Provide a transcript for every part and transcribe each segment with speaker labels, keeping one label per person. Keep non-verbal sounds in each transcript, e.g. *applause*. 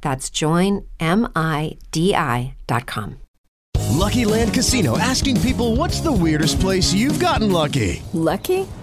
Speaker 1: That's joinmidi.com.
Speaker 2: Lucky Land Casino asking people what's the weirdest place you've gotten lucky?
Speaker 3: Lucky?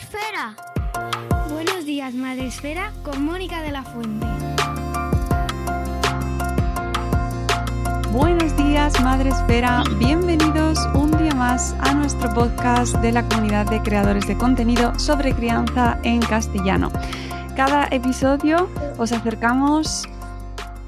Speaker 4: Esfera. Buenos días, Madre Esfera, con Mónica de la Fuente.
Speaker 5: Buenos días, Madre Esfera. Bienvenidos un día más a nuestro podcast de la comunidad de creadores de contenido sobre crianza en castellano. Cada episodio os acercamos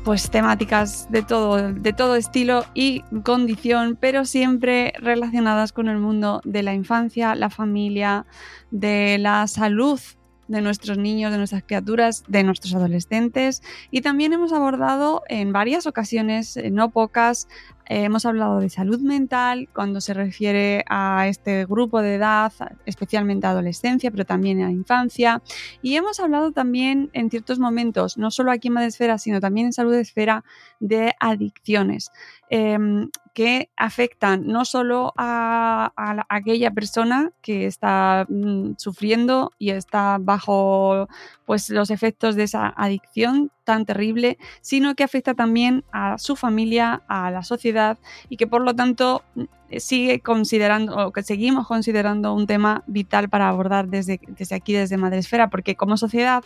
Speaker 5: pues temáticas de todo, de todo estilo y condición, pero siempre relacionadas con el mundo de la infancia, la familia, de la salud de nuestros niños, de nuestras criaturas, de nuestros adolescentes. Y también hemos abordado en varias ocasiones, eh, no pocas, eh, hemos hablado de salud mental cuando se refiere a este grupo de edad, especialmente a adolescencia, pero también a infancia. Y hemos hablado también en ciertos momentos, no solo aquí en Madesfera, sino también en Salud Esfera, de adicciones. Em, que afectan no solo a, a la- a aquella persona que está mm, sufriendo y está bajo pues, los efectos de esa adicción tan terrible, sino que afecta también a su familia, a la sociedad y que por lo tanto mm, sigue considerando o que seguimos considerando un tema vital para abordar desde, desde aquí, desde Madresfera, porque como sociedad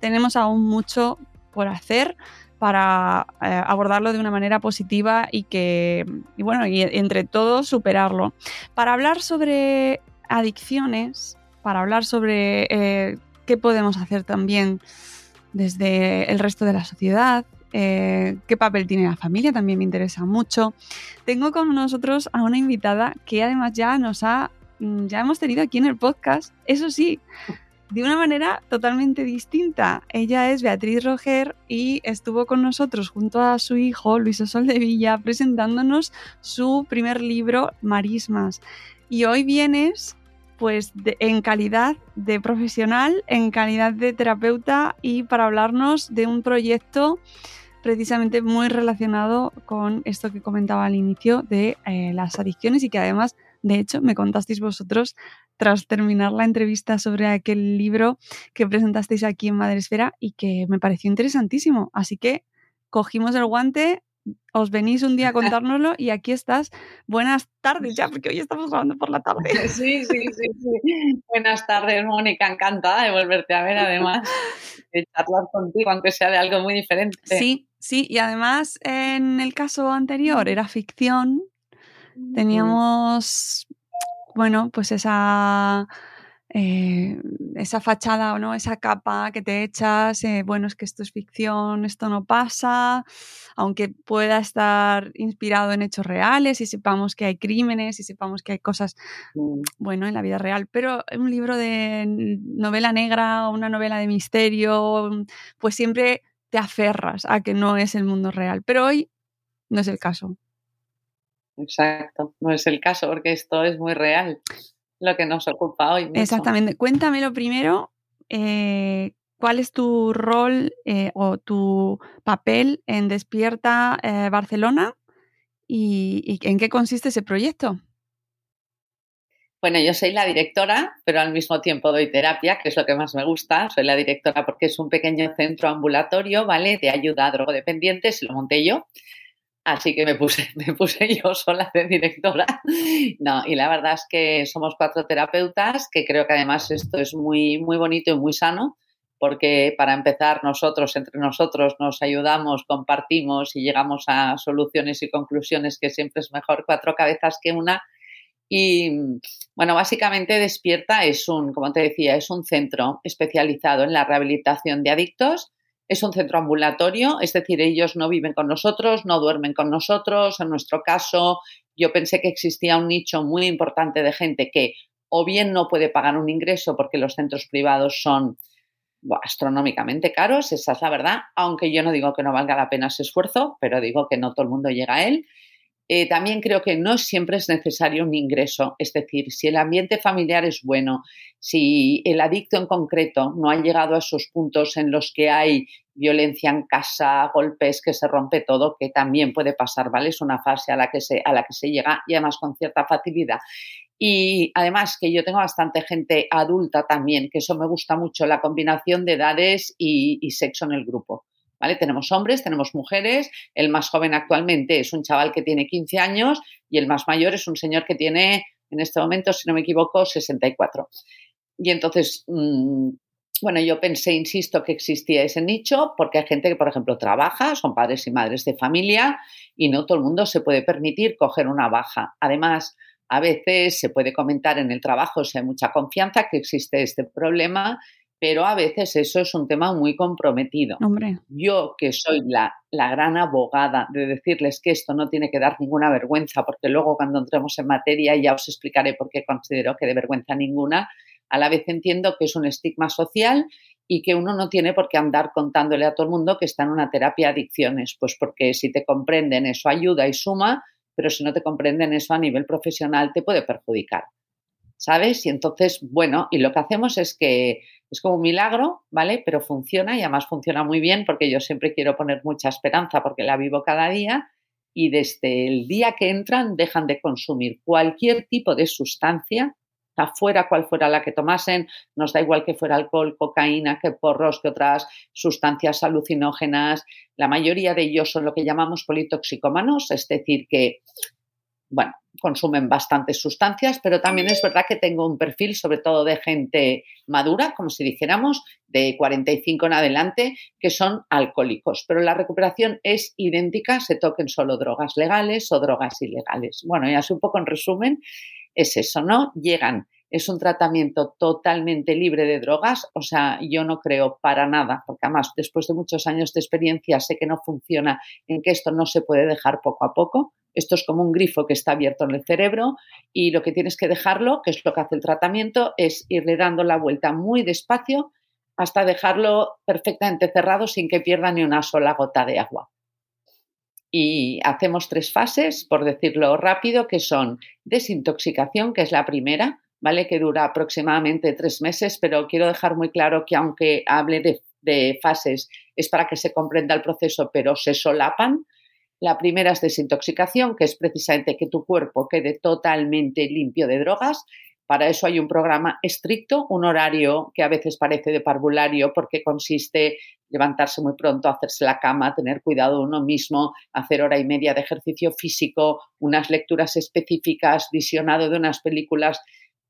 Speaker 5: tenemos aún mucho por hacer para eh, abordarlo de una manera positiva y que, y bueno, y entre todos superarlo. Para hablar sobre adicciones, para hablar sobre eh, qué podemos hacer también desde el resto de la sociedad, eh, qué papel tiene la familia, también me interesa mucho. Tengo con nosotros a una invitada que además ya nos ha, mm, ya hemos tenido aquí en el podcast, eso sí, de una manera totalmente distinta. Ella es Beatriz Roger y estuvo con nosotros junto a su hijo Luis Sol de Villa presentándonos su primer libro, Marismas. Y hoy vienes pues en calidad de profesional, en calidad de terapeuta y para hablarnos de un proyecto precisamente muy relacionado con esto que comentaba al inicio de eh, las adicciones y que además, de hecho, me contasteis vosotros tras terminar la entrevista sobre aquel libro que presentasteis aquí en Madresfera y que me pareció interesantísimo. Así que cogimos el guante, os venís un día a contárnoslo y aquí estás. Buenas tardes ya, porque hoy estamos grabando por la tarde. *laughs*
Speaker 6: Sí, sí, sí, sí. Buenas tardes, Mónica. Encantada de volverte a ver, además, de charlar contigo, aunque sea de algo muy diferente.
Speaker 5: Sí, sí, y además en el caso anterior era ficción, teníamos, bueno, pues esa, eh, esa fachada o no, esa capa que te echas, eh, bueno, es que esto es ficción, esto no pasa, aunque pueda estar inspirado en hechos reales y sepamos que hay crímenes y sepamos que hay cosas,
Speaker 6: Mm,
Speaker 5: bueno, en la vida real, pero un libro de novela negra o una novela de misterio, pues siempre te aferras a que no es el mundo real, pero hoy no es el caso.
Speaker 6: Exacto, no es el caso, porque esto es muy real, lo que nos ocupa hoy. mucho.
Speaker 5: Exactamente. Cuéntamelo primero, eh, ¿Cuál es tu rol eh, o tu papel en Despierta eh, Barcelona y, en qué consiste ese proyecto?
Speaker 6: Bueno, yo soy la directora, pero al mismo tiempo doy terapia, que es lo que más me gusta. Soy la directora porque es un pequeño centro ambulatorio, ¿vale? De ayuda a drogodependientes, lo monté yo. Así que me puse, *laughs* me puse yo sola de directora. No, y la verdad es que somos cuatro terapeutas, que creo que además esto es muy, muy bonito y muy sano porque para empezar nosotros, entre nosotros, nos ayudamos, compartimos y llegamos a soluciones y conclusiones que siempre es mejor cuatro cabezas que una. Y bueno, básicamente Despierta es un, como te decía, es un centro especializado en la rehabilitación de adictos. Es un centro ambulatorio, es decir, ellos no viven con nosotros, no duermen con nosotros. En nuestro caso, yo pensé que existía un nicho muy importante de gente que o bien no puede pagar un ingreso porque los centros privados son astronómicamente caros, esa es la verdad, aunque yo no digo que no valga la pena ese esfuerzo, pero digo que no todo el mundo llega a él. Eh, también creo que no siempre es necesario un ingreso, es decir, si el ambiente familiar es bueno, si el adicto en concreto no ha llegado a esos puntos en los que hay violencia en casa, golpes, que se rompe todo, que también puede pasar, ¿vale? Es una fase a la que se, a la que se llega y además con cierta facilidad. Y además que yo tengo bastante gente adulta también, que eso me gusta mucho, la combinación de edades y, sexo en el grupo. ¿Vale? Tenemos hombres, tenemos mujeres, el más joven actualmente es un chaval que tiene 15 años y el más mayor es un señor que tiene, en este momento, si no me equivoco, 64. Y entonces, mm, bueno, yo pensé, insisto, que existía ese nicho porque hay gente que, por ejemplo, trabaja, son padres y madres de familia y no todo el mundo se puede permitir coger una baja. Además, a veces se puede comentar en el trabajo si hay mucha confianza que existe este problema, pero a veces eso es un tema muy comprometido.
Speaker 5: Hombre.
Speaker 6: Yo, que soy la, la gran abogada de decirles que esto no tiene que dar ninguna vergüenza, porque luego cuando entremos en materia ya os explicaré por qué considero que de vergüenza ninguna, a la vez entiendo que es un estigma social y que uno no tiene por qué andar contándole a todo el mundo que está en una terapia de adicciones, pues porque si te comprenden eso ayuda y suma, pero si no te comprenden eso a nivel profesional te puede perjudicar. ¿Sabes? Y entonces, bueno, y lo que hacemos es que es como un milagro, ¿vale? Pero funciona y además funciona muy bien porque yo siempre quiero poner mucha esperanza porque la vivo cada día y desde el día que entran dejan de consumir cualquier tipo de sustancia fuera cual fuera la que tomasen, nos da igual que fuera alcohol, cocaína, que porros, que otras sustancias alucinógenas. La mayoría de ellos son lo que llamamos politoxicómanos, es decir, que, bueno, consumen bastantes sustancias, pero también es verdad que tengo un perfil sobre todo de gente madura, como si dijéramos, de 45 en adelante, que son alcohólicos. Pero la recuperación es idéntica, se toquen solo drogas legales o drogas ilegales. Bueno, y así un poco en resumen, es eso, ¿no? Llegan, es un tratamiento totalmente libre de drogas, o sea, yo no creo para nada, porque además después de muchos años de experiencia sé que no funciona, en que esto no se puede dejar poco a poco. Esto es como un grifo que está abierto en el cerebro y lo que tienes que dejarlo, que es lo que hace el tratamiento, es irle dando la vuelta muy despacio hasta dejarlo perfectamente cerrado sin que pierda ni una sola gota de agua y hacemos tres fases, por decirlo rápido, que son desintoxicación, que es la primera, ¿vale? Que dura aproximadamente tres meses, pero quiero dejar muy claro que aunque hable de, de fases es para que se comprenda el proceso, pero se solapan. La primera es desintoxicación, que es precisamente que tu cuerpo quede totalmente limpio de drogas. Para eso hay un programa estricto, un horario que a veces parece de parvulario porque consiste levantarse muy pronto, hacerse la cama, tener cuidado de uno mismo, hacer hora y media de ejercicio físico, unas lecturas específicas, visionado de unas películas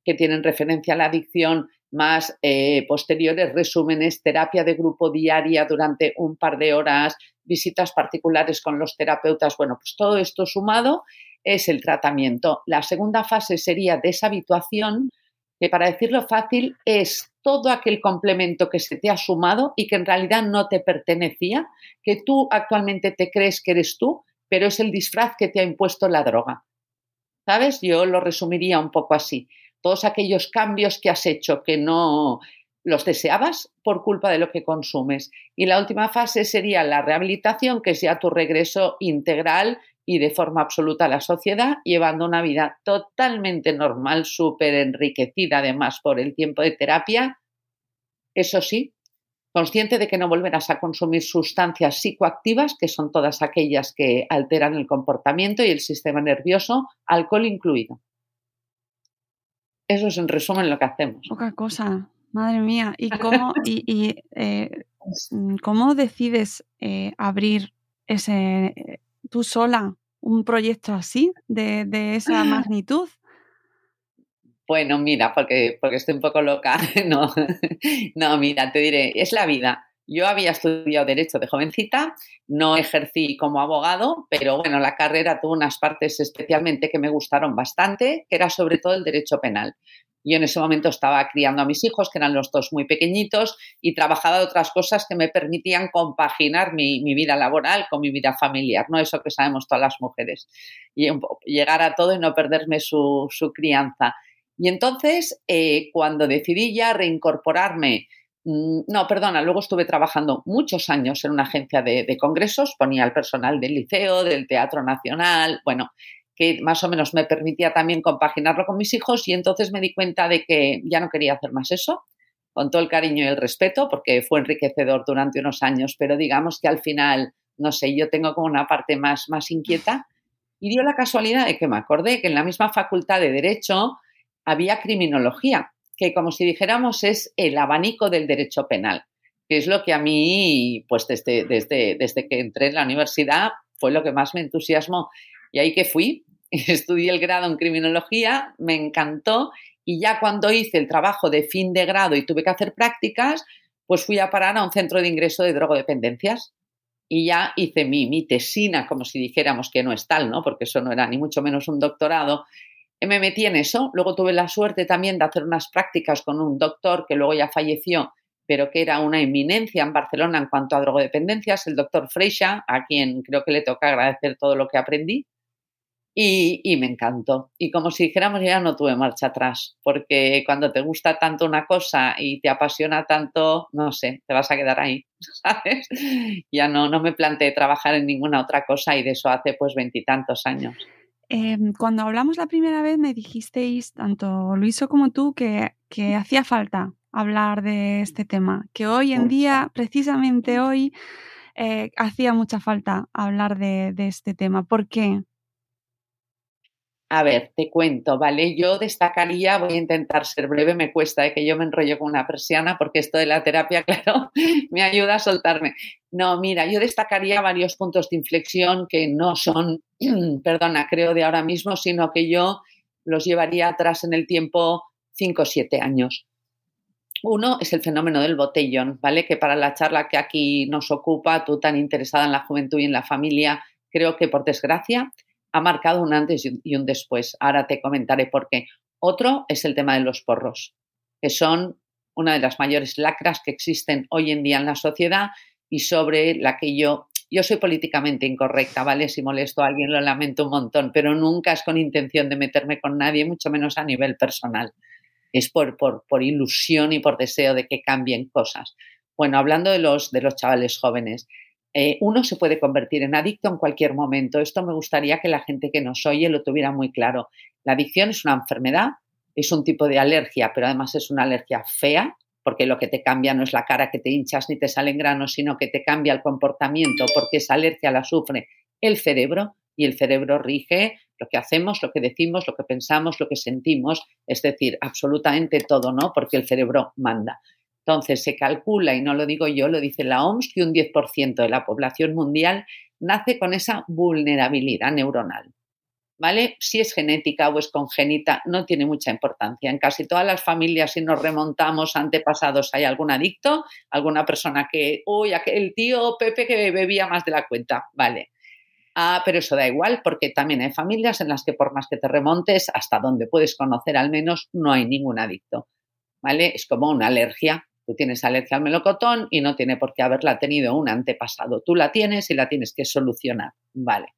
Speaker 6: que tienen referencia a la adicción, más eh, posteriores resúmenes, terapia de grupo diaria durante un par de horas, visitas particulares con los terapeutas. Bueno, pues todo esto sumado es el tratamiento. La segunda fase sería deshabituación, que para decirlo fácil es todo aquel complemento que se te ha sumado y que en realidad no te pertenecía, que tú actualmente te crees que eres tú, pero es el disfraz que te ha impuesto la droga. ¿Sabes? Yo lo resumiría un poco así. Todos aquellos cambios que has hecho que no los deseabas por culpa de lo que consumes. Y la última fase sería la rehabilitación, que es ya tu regreso integral y de forma absoluta a la sociedad, llevando una vida totalmente normal, súper enriquecida además por el tiempo de terapia. Eso sí, consciente de que no volverás a consumir sustancias psicoactivas, que son todas aquellas que alteran el comportamiento y el sistema nervioso, alcohol incluido. Eso es en resumen lo que hacemos.
Speaker 5: Poca cosa, madre mía. ¿Y cómo, *laughs* y, eh, ¿cómo decides eh, abrir ese, eh, tú sola un proyecto así, de, de esa *laughs* magnitud?
Speaker 6: Bueno, mira, porque, porque estoy un poco loca. *laughs* No, no, mira, te diré, es la vida. Yo había estudiado Derecho de jovencita, no ejercí como abogado, pero bueno, la carrera tuvo unas partes especialmente que me gustaron bastante, que era sobre todo el Derecho Penal. Yo en ese momento estaba criando a mis hijos, que eran los dos muy pequeñitos, y trabajaba de otras cosas que me permitían compaginar mi, vida laboral con mi vida familiar, ¿no? Eso que sabemos todas las mujeres. Y llegar a todo y no perderme su, su crianza. Y entonces, eh, cuando decidí ya reincorporarme, no, perdona, luego estuve trabajando muchos años en una agencia de, congresos, ponía el personal del liceo, del Teatro Nacional, bueno, que más o menos me permitía también compaginarlo con mis hijos y entonces me di cuenta de que ya no quería hacer más eso, con todo el cariño y el respeto, porque fue enriquecedor durante unos años, pero digamos que al final, no sé, yo tengo como una parte más, más inquieta y dio la casualidad de que me acordé que en la misma facultad de Derecho había criminología, que como si dijéramos es el abanico del derecho penal, que es lo que a mí, pues desde, desde, desde que entré en la universidad, fue lo que más me entusiasmó. Y ahí que fui, *laughs* estudié el grado en criminología, me encantó y ya cuando hice el trabajo de fin de grado y tuve que hacer prácticas, pues fui a parar a un centro de ingreso de drogodependencias y ya hice mi, mi tesina, como si dijéramos que no es tal, ¿no? Porque eso no era ni mucho menos un doctorado, me metí en eso. Luego tuve la suerte también de hacer unas prácticas con un doctor que luego ya falleció, pero que era una eminencia en Barcelona en cuanto a drogodependencias, el doctor Freixa, a quien creo que le toca agradecer todo lo que aprendí. Y, me encantó. Y como si dijéramos, ya no tuve marcha atrás, porque cuando te gusta tanto una cosa y te apasiona tanto, no sé, te vas a quedar ahí, *laughs* ¿sabes? Ya no, no me planteé trabajar en ninguna otra cosa y de eso hace pues veintitantos años.
Speaker 5: Em, cuando hablamos la primera vez me dijisteis, tanto Luiso como tú, que, que hacía falta hablar de este tema, que hoy en día, precisamente hoy, eh, hacía mucha falta hablar de, de este tema. ¿Por qué?
Speaker 6: A ver, te cuento, ¿vale? Yo destacaría, voy a intentar ser breve, me cuesta ¿eh? que yo me enrollo con una persiana porque esto de la terapia, *laughs* claro, me ayuda a soltarme. No, mira, yo destacaría varios puntos de inflexión que no son, *clears throat* perdona, creo de ahora mismo, sino que yo los llevaría atrás en el tiempo 5 o 7 años. Uno es el fenómeno del botellón, ¿vale? Que para la charla que aquí nos ocupa, tú tan interesada en la juventud y en la familia, creo que por desgracia ha marcado un antes y un después. Ahora te comentaré por qué. Otro es el tema de los porros, que son una de las mayores lacras que existen hoy en día en la sociedad y sobre la que yo, yo soy políticamente incorrecta, ¿vale? Si molesto a alguien lo lamento un montón, pero nunca es con intención de meterme con nadie, mucho menos a nivel personal. Es por, por, por ilusión y por deseo de que cambien cosas. Bueno, hablando de los, de los chavales jóvenes, eh, uno se puede convertir en adicto en cualquier momento. Esto me gustaría que la gente que nos oye lo tuviera muy claro. La adicción es una enfermedad, es un tipo de alergia, pero además es una alergia fea, porque lo que te cambia no es la cara que te hinchas ni te salen granos, sino que te cambia el comportamiento, porque esa alergia la sufre el cerebro y el cerebro rige lo que hacemos, lo que decimos, lo que pensamos, lo que sentimos, es decir, absolutamente todo, ¿no? Porque el cerebro manda. Entonces, se calcula, y no lo digo yo, lo dice la OMS, que un 10% de la población mundial nace con esa vulnerabilidad neuronal. ¿Vale? Si es genética o es congénita, no tiene mucha importancia. En casi todas las familias, si nos remontamos antepasados, hay algún adicto, alguna persona que, uy, el tío Pepe que bebía más de la cuenta, vale. Ah, pero eso da igual porque también hay familias en las que por más que te remontes, hasta donde puedes conocer al menos, no hay ningún adicto. ¿Vale? Es como una alergia. Tú tienes alergia al melocotón y no tiene por qué haberla tenido un antepasado. Tú la tienes y la tienes que solucionar. Vale.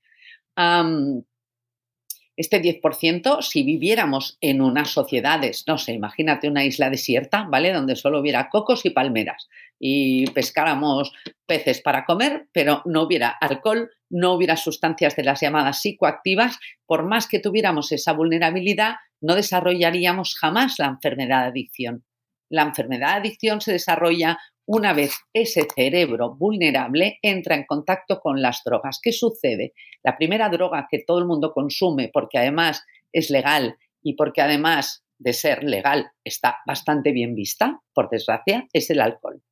Speaker 6: este 10%, si viviéramos en unas sociedades, no sé, imagínate una isla desierta, ¿vale? Donde solo hubiera cocos y palmeras y pescáramos peces para comer, pero no hubiera alcohol, no hubiera sustancias de las llamadas psicoactivas, por más que tuviéramos esa vulnerabilidad, no desarrollaríamos jamás la enfermedad de adicción. La enfermedad de adicción se desarrolla una vez ese cerebro vulnerable entra en contacto con las drogas. ¿Qué sucede? La primera droga que todo el mundo consume, porque además es legal y porque además de ser legal está bastante bien vista, por desgracia, es el alcohol.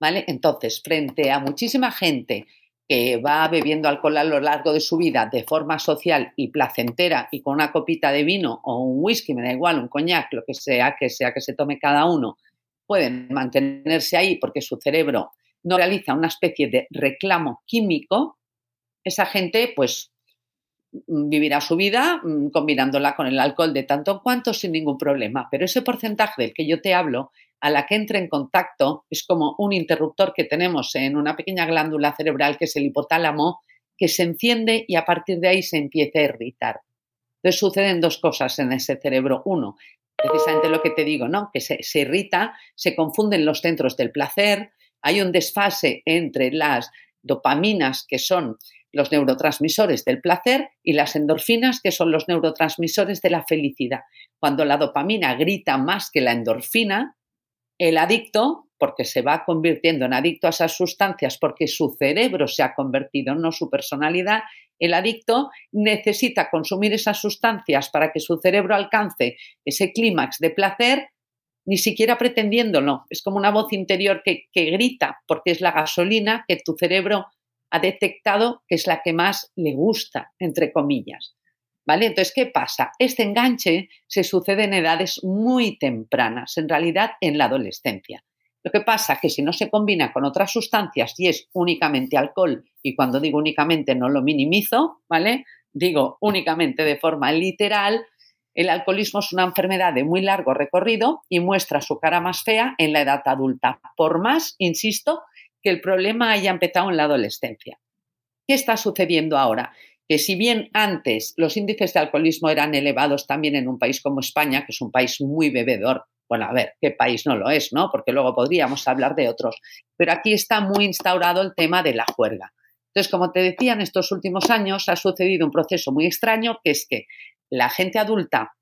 Speaker 6: ¿Vale? Entonces, frente a muchísima gente que va bebiendo alcohol a lo largo de su vida de forma social y placentera y con una copita de vino o un whisky, me da igual, un coñac, lo que sea que sea que se tome cada uno, pueden mantenerse ahí porque su cerebro no realiza una especie de reclamo químico, esa gente pues mm, vivirá su vida mm, combinándola con el alcohol de tanto en cuanto sin ningún problema. Pero ese porcentaje del que yo te hablo, a la que entra en contacto, es como un interruptor que tenemos en una pequeña glándula cerebral que es el hipotálamo, que se enciende y a partir de ahí se empieza a irritar. Entonces suceden dos cosas en ese cerebro. Uno, precisamente lo que te digo, ¿no? Que se, irrita, se confunden los centros del placer, hay un desfase entre las dopaminas, que son los neurotransmisores del placer, y las endorfinas, que son los neurotransmisores de la felicidad. Cuando la dopamina grita más que la endorfina, el adicto, porque se va convirtiendo en adicto a esas sustancias, porque su cerebro se ha convertido, no su personalidad, el adicto necesita consumir esas sustancias para que su cerebro alcance ese clímax de placer, ni siquiera pretendiéndolo. Es como una voz interior que, que grita, porque es la gasolina que tu cerebro ha detectado que es la que más le gusta, entre comillas. ¿Vale? Entonces, ¿qué pasa? Este enganche se sucede en edades muy tempranas, en realidad en la adolescencia. Lo que pasa es que si no se combina con otras sustancias y es únicamente alcohol, y cuando digo únicamente no lo minimizo, ¿vale? Digo únicamente de forma literal, el alcoholismo es una enfermedad de muy largo recorrido y muestra su cara más fea en la edad adulta, por más, insisto, que el problema haya empezado en la adolescencia. ¿Qué está sucediendo ahora? Que si bien antes los índices de alcoholismo eran elevados también en un país como España, que es un país muy bebedor, bueno, a ver, ¿qué país no lo es, no? Porque luego podríamos hablar de otros. Pero aquí está muy instaurado el tema de la juerga. Entonces, como te decía, en estos últimos años ha sucedido un proceso muy extraño, que es que la gente adulta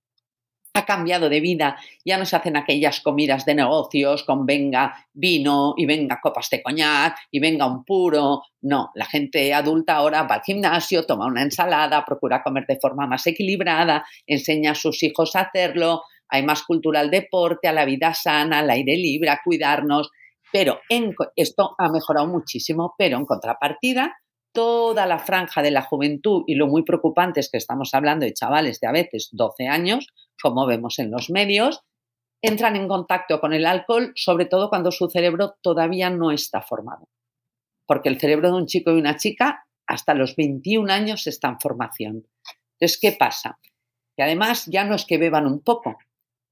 Speaker 6: ha cambiado de vida, ya no se hacen aquellas comidas de negocios con venga vino y venga copas de coñac y venga un puro. No, la gente adulta ahora va al gimnasio, toma una ensalada, procura comer de forma más equilibrada, enseña a sus hijos a hacerlo, hay más cultura al deporte, a la vida sana, al aire libre, a cuidarnos. Pero en, esto ha mejorado muchísimo, pero en contrapartida, toda la franja de la juventud, y lo muy preocupante es que estamos hablando de chavales de a veces 12 años, como vemos en los medios, entran en contacto con el alcohol, sobre todo cuando su cerebro todavía no está formado. Porque el cerebro de un chico y una chica hasta los 21 años está en formación. Entonces, ¿qué pasa? Que además ya no es que beban un poco,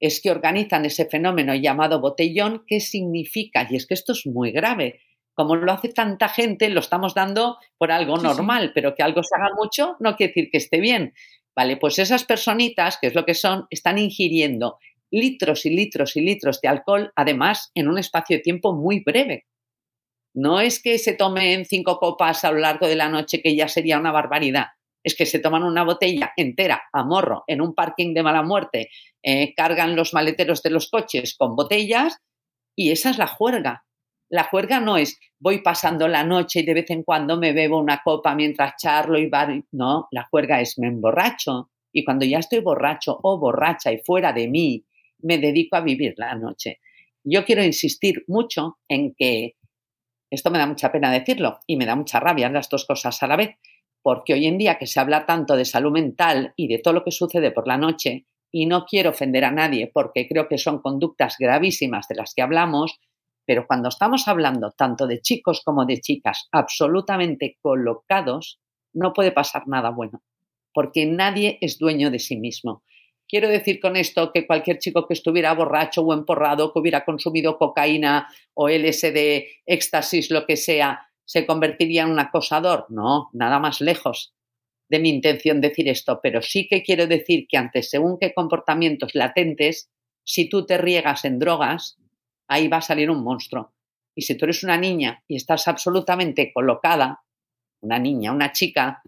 Speaker 6: es que organizan ese fenómeno llamado botellón. ¿Qué significa? Y es que esto es muy grave. Como lo hace tanta gente, lo estamos dando por algo normal, pero que algo se haga mucho no quiere decir que esté bien. Vale, pues esas personitas, que es lo que son, están ingiriendo litros y litros y litros de alcohol, además, en un espacio de tiempo muy breve. No es que se tomen cinco copas a lo largo de la noche, que ya sería una barbaridad es que se toman una botella entera a morro en un parking de mala muerte, eh, cargan los maleteros de los coches con botellas y esa es la juerga. La juerga no es voy pasando la noche y de vez en cuando me bebo una copa mientras charlo y bar. No, la juerga es me emborracho y cuando ya estoy borracho o borracha y fuera de mí, me dedico a vivir la noche. Yo quiero insistir mucho en que esto me da mucha pena decirlo y me da mucha rabia las dos cosas a la vez porque hoy en día que se habla tanto de salud mental y de todo lo que sucede por la noche, y no quiero ofender a nadie porque creo que son conductas gravísimas de las que hablamos, pero cuando estamos hablando tanto de chicos como de chicas absolutamente colocados, no puede pasar nada bueno, porque nadie es dueño de sí mismo. Quiero decir con esto que cualquier chico que estuviera borracho o emporrado, que hubiera consumido cocaína o LSD, éxtasis, lo que sea, se convertiría en un acosador. No, nada más lejos de mi intención decir esto, pero sí que quiero decir que ante según qué comportamientos latentes, si tú te riegas en drogas, ahí va a salir un monstruo. Y si tú eres una niña y estás absolutamente colocada, una niña, una chica,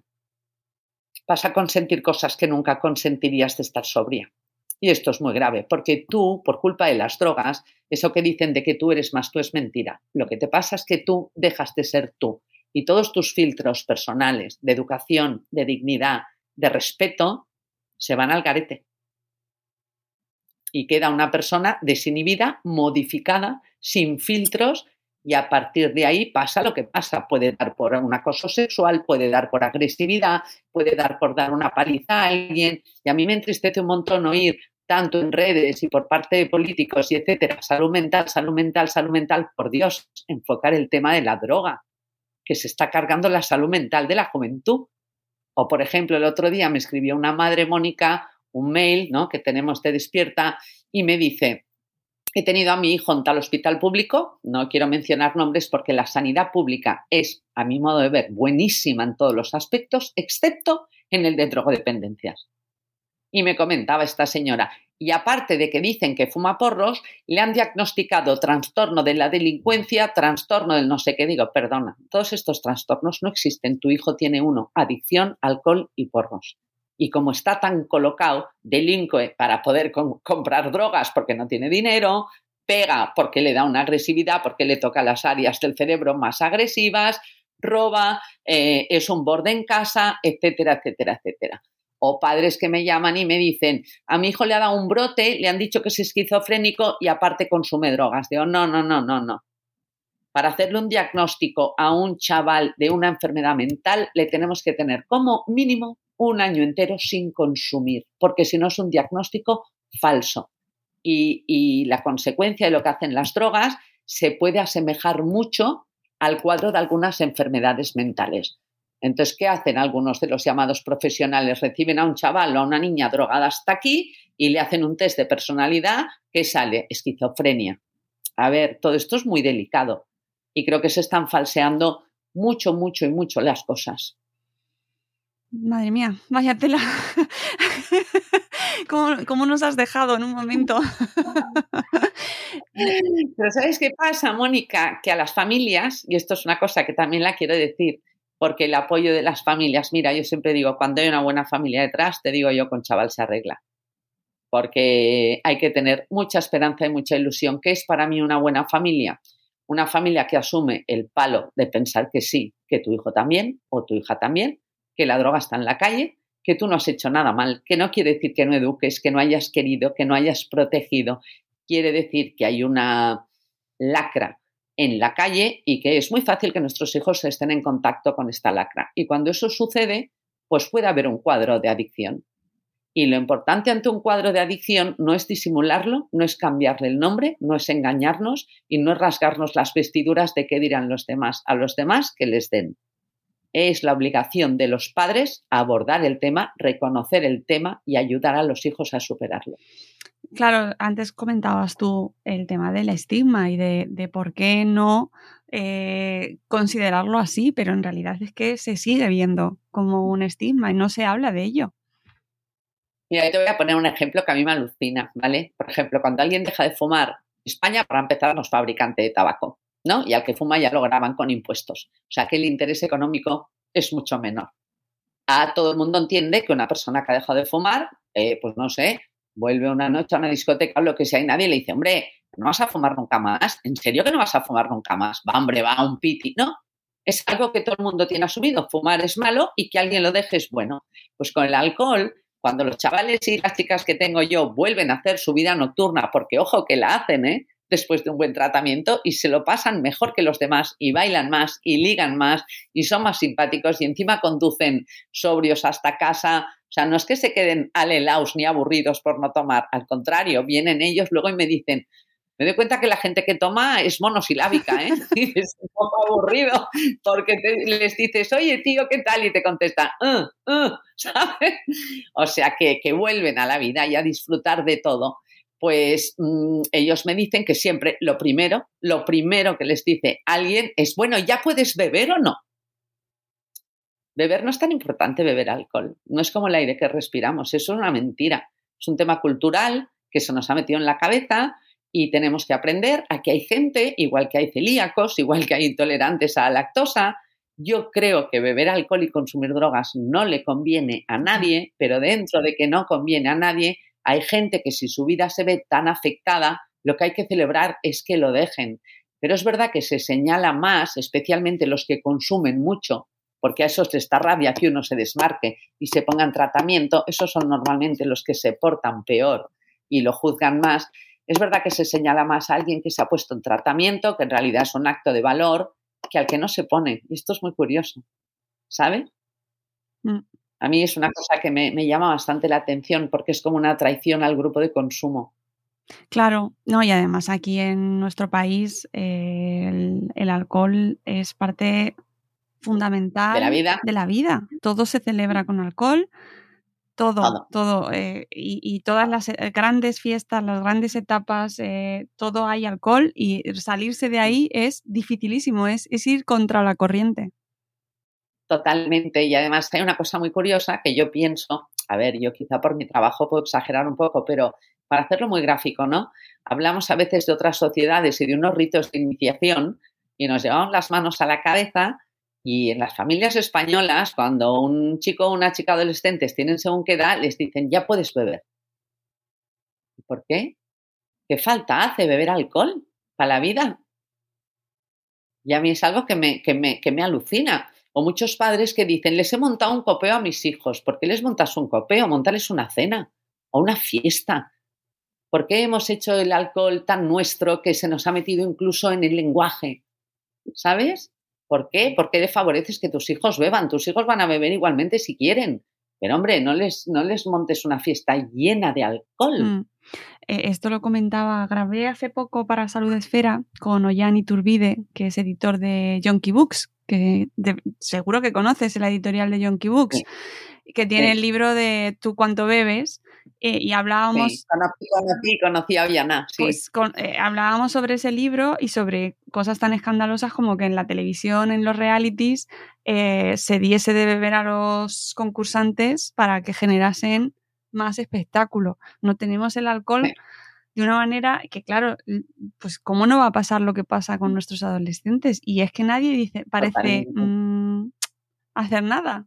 Speaker 6: vas a consentir cosas que nunca consentirías de estar sobria. Y esto es muy grave, porque tú, por culpa de las drogas, eso que dicen de que tú eres más tú es mentira. Lo que te pasa es que tú dejas de ser tú y todos tus filtros personales de educación, de dignidad, de respeto, se van al garete. Y queda una persona desinhibida, modificada, sin filtros, y a partir de ahí pasa lo que pasa. Puede dar por un acoso sexual, puede dar por agresividad, puede dar por dar una paliza a alguien. Y a mí me entristece un montón oír tanto en redes y por parte de políticos y etcétera, salud mental, salud mental, salud mental, por Dios, enfocar el tema de la droga, que se está cargando la salud mental de la juventud. O, por ejemplo, el otro día me escribió una madre, Mónica, un mail, ¿no? Que tenemos de despierta, y me dice, he tenido a mi hijo en tal hospital público, no quiero mencionar nombres porque la sanidad pública es, a mi modo de ver, buenísima en todos los aspectos, excepto en el de drogodependencias. Y me comentaba esta señora, y aparte de que dicen que fuma porros, le han diagnosticado trastorno de la delincuencia, trastorno del no sé qué digo, perdona, todos estos trastornos no existen, tu hijo tiene uno, adicción, alcohol y porros. Y como está tan colocado, delinque para poder comprar drogas porque no tiene dinero, pega porque le da una agresividad, porque le toca las áreas del cerebro más agresivas, roba, eh, es un borde en casa, etcétera, etcétera, etcétera o padres que me llaman y me dicen, a mi hijo le ha dado un brote, le han dicho que es esquizofrénico y aparte consume drogas. Digo, no, no, no, no, no. Para hacerle un diagnóstico a un chaval de una enfermedad mental, le tenemos que tener como mínimo un año entero sin consumir, porque si no es un diagnóstico falso. Y, la consecuencia de lo que hacen las drogas se puede asemejar mucho al cuadro de algunas enfermedades mentales. Entonces, ¿qué hacen algunos de los llamados profesionales? Reciben a un chaval o a una niña drogada hasta aquí y le hacen un test de personalidad que sale esquizofrenia. A ver, todo esto es muy delicado y creo que se están falseando mucho, mucho y mucho las cosas.
Speaker 5: Madre mía, vaya tela. *laughs* ¿Cómo, ¿Cómo, nos has dejado en un momento? *laughs*
Speaker 6: Pero ¿sabes qué pasa, Mónica? Que a las familias, y esto es una cosa que también la quiero decir, porque el apoyo de las familias, mira, yo siempre digo, cuando hay una buena familia detrás, te digo yo, con chaval se arregla. Porque hay que tener mucha esperanza y mucha ilusión. ¿Qué es para mí una buena familia? Una familia que asume el palo de pensar que sí, que tu hijo también o tu hija también, que la droga está en la calle, que tú no has hecho nada mal, que no quiere decir que no eduques, que no hayas querido, que no hayas protegido. Quiere decir que hay una lacra en la calle y que es muy fácil que nuestros hijos estén en contacto con esta lacra. Y cuando eso sucede, pues puede haber un cuadro de adicción. Y lo importante ante un cuadro de adicción no es disimularlo, no es cambiarle el nombre, no es engañarnos y no es rasgarnos las vestiduras de qué dirán los demás. A los demás que les den. Es la obligación de los padres abordar el tema, reconocer el tema y ayudar a los hijos a superarlo.
Speaker 5: Claro, antes comentabas tú el tema del estigma y de, por qué no eh, considerarlo así, pero en realidad es que se sigue viendo como un estigma y no se habla de ello.
Speaker 6: Mira, te voy a poner un ejemplo que a mí me alucina, ¿vale? Por ejemplo, cuando alguien deja de fumar, España, para empezar, no es fabricante de tabaco, ¿no? Y al que fuma ya lo graban con impuestos. O sea que el interés económico es mucho menor. A todo el mundo entiende que una persona que ha dejado de fumar, eh, pues no sé, vuelve una noche a una discoteca o lo que sea y nadie le dice, hombre, no vas a fumar nunca más. ¿En serio que no vas a fumar nunca más? Va, hombre, va, un piti. No, es algo que todo el mundo tiene asumido. Fumar es malo y que alguien lo deje es bueno. Pues con el alcohol, cuando los chavales y las chicas que tengo yo vuelven a hacer su vida nocturna, porque ojo que la hacen, ¿eh? Después de un buen tratamiento y se lo pasan mejor que los demás y bailan más y ligan más y son más simpáticos y encima conducen sobrios hasta casa o sea, no es que se queden alelaos ni aburridos por no tomar, al contrario, vienen ellos luego y me dicen, me doy cuenta que la gente que toma es monosilábica, ¿eh? *laughs* *laughs* Es un poco aburrido porque les dices, oye, tío, ¿qué tal? Y te contestan, uh, uh", *laughs* ¿sabes? O sea, que, vuelven a la vida y a disfrutar de todo. Pues mm, ellos me dicen que siempre lo primero, lo primero que les dice alguien es, bueno, ¿ya puedes beber o no? Beber no es tan importante beber alcohol, no es como el aire que respiramos, eso es una mentira. Es un tema cultural que se nos ha metido en la cabeza y tenemos que aprender a que hay gente, igual que hay celíacos, igual que hay intolerantes a la lactosa. Yo creo que beber alcohol y consumir drogas no le conviene a nadie, pero dentro de que no conviene a nadie, Hay gente que si su vida se ve tan afectada, lo que hay que celebrar es que lo dejen. Pero es verdad que se señala más, especialmente los que consumen mucho, porque a esos les está rabia que uno se desmarque y se ponga en tratamiento, esos son normalmente los que se portan peor y lo juzgan más. Es verdad que se señala más a alguien que se ha puesto en tratamiento, que en realidad es un acto de valor, que al que no se pone. Y esto es muy curioso, ¿sabe? Mm. A mí es una cosa que me, llama bastante la atención porque es como una traición al grupo de consumo.
Speaker 5: Claro, no, y además aquí en nuestro país eh, el, alcohol es parte fundamental
Speaker 6: de la vida.
Speaker 5: De la vida. Todo se celebra con alcohol, todo, todo. Eh, y, todas las eh, grandes fiestas, las grandes etapas, todo hay alcohol y salirse de ahí es dificilísimo, es, es ir contra la corriente.
Speaker 6: Totalmente. Y además hay una cosa muy curiosa que yo pienso, a ver, yo quizá por mi trabajo puedo exagerar un poco, pero para hacerlo muy gráfico, ¿no? Hablamos a veces de otras sociedades y de unos ritos de iniciación y nos llevamos las manos a la cabeza y en las familias españolas, cuando un chico o una chica adolescentes tienen según qué edad, les dicen, ya puedes beber. ¿Por qué? ¿Qué falta hace beber alcohol para la vida? Y a mí es algo que me, que me, que me alucina. O muchos padres que dicen, les he montado un copeo a mis hijos. ¿Por qué les montas un copeo? Montarles una cena o una fiesta. ¿Por qué hemos hecho el alcohol tan nuestro que se nos ha metido incluso en el lenguaje? ¿Sabes? ¿Por qué? ¿Por qué le favoreces que tus hijos beban? Tus hijos van a beber igualmente si quieren. Pero hombre, no les, no les montes una fiesta llena de alcohol. Mm.
Speaker 5: Eh, esto lo comentaba, grabé hace poco para Salud Esfera con Ollani Turbide, que es editor de Jonky Books, que seguro que conoces la editorial de Jonky Books, que tiene el libro de Tú cuánto bebes, eh, y hablábamos... Sí,
Speaker 6: conocí, conocí a Viana,
Speaker 5: Pues eh, hablábamos sobre ese libro y sobre cosas tan escandalosas como que en la televisión, en los realities, eh, se diese de beber a los concursantes para que generasen más espectáculo. No tenemos el alcohol de una manera que, claro, pues cómo no va a pasar lo que pasa con nuestros adolescentes. Y es que nadie dice, parece mm, hacer nada.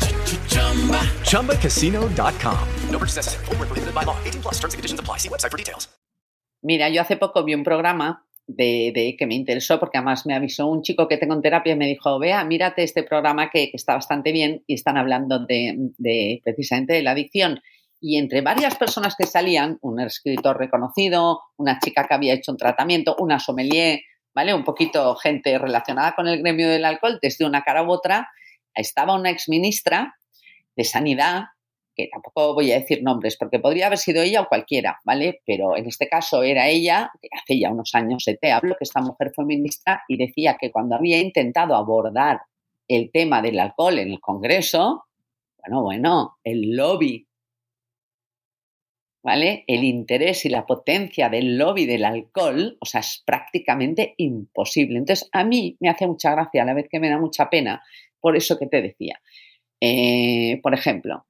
Speaker 7: ChumbaCasino.com. No purchase necessary. Full prohibited
Speaker 6: by law. 18 plus terms and conditions apply. See website for details. Mira, yo hace poco vi un programa de, de, que me interesó porque además me avisó un chico que tengo en terapia y me dijo, vea, mírate este programa que, que está bastante bien y están hablando de, de precisamente de la adicción y entre varias personas que salían, un escritor reconocido, una chica que había hecho un tratamiento, una sommelier, ¿vale? Un poquito gente relacionada con el gremio del alcohol, desde una cara u otra, estaba una exministra de Sanidad, que tampoco voy a decir nombres, porque podría haber sido ella o cualquiera, ¿vale? Pero en este caso era ella, hace ya unos años te hablo, que esta mujer fue ministra y decía que cuando había intentado abordar el tema del alcohol en el Congreso, bueno, bueno, el lobby ¿vale? El interés y la potencia del lobby del alcohol, o sea, es prácticamente imposible. Entonces, a mí me hace mucha gracia, a la vez que me da mucha pena, por eso que te decía. Eh, por ejemplo,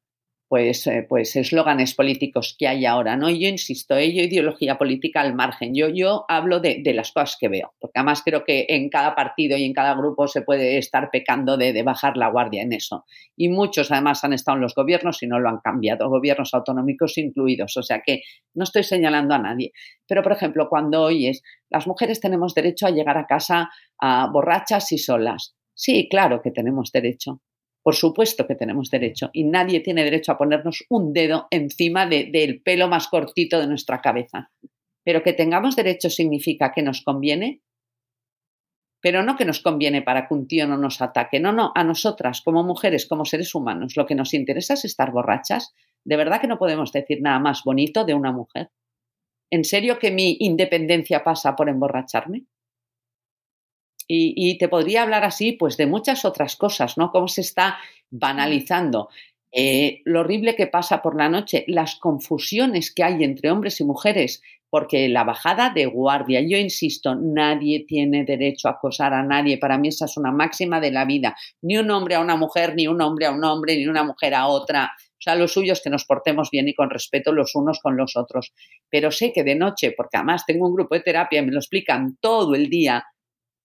Speaker 6: pues, eh, pues eslóganes políticos que hay ahora, ¿no? Yo insisto, ello ideología política al margen. Yo, yo hablo de, las cosas que veo, porque además creo que en cada partido y en cada grupo se puede estar pecando de, de, bajar la guardia en eso. Y muchos además han estado en los gobiernos y no lo han cambiado, gobiernos autonómicos incluidos. O sea que no estoy señalando a nadie. Pero, por ejemplo, cuando oyes, las mujeres tenemos derecho a llegar a casa a borrachas y solas. Sí, claro que tenemos derecho. Por supuesto que tenemos derecho y nadie tiene derecho a ponernos un dedo encima del pelo más cortito de nuestra cabeza. Pero que tengamos derecho significa que nos conviene. pero no que nos conviene para que un tío no nos ataque. No, no, a nosotras, como mujeres, como seres humanos, lo que nos interesa es estar borrachas. De verdad que no podemos decir nada más bonito de una mujer. ¿En serio que mi independencia pasa por emborracharme? Y, te podría hablar así, pues, de muchas otras cosas, ¿no? Cómo se está banalizando eh, lo horrible que pasa por la noche, las confusiones que hay entre hombres y mujeres, porque la bajada de guardia, yo insisto, nadie tiene derecho a acosar a nadie. Para mí esa es una máxima de la vida. Ni un hombre a una mujer, ni un hombre a un hombre, ni una mujer a otra. O sea, lo suyo es que nos portemos bien y con respeto los unos con los otros. Pero sé que de noche, porque además tengo un grupo de terapia y me lo explican todo el día,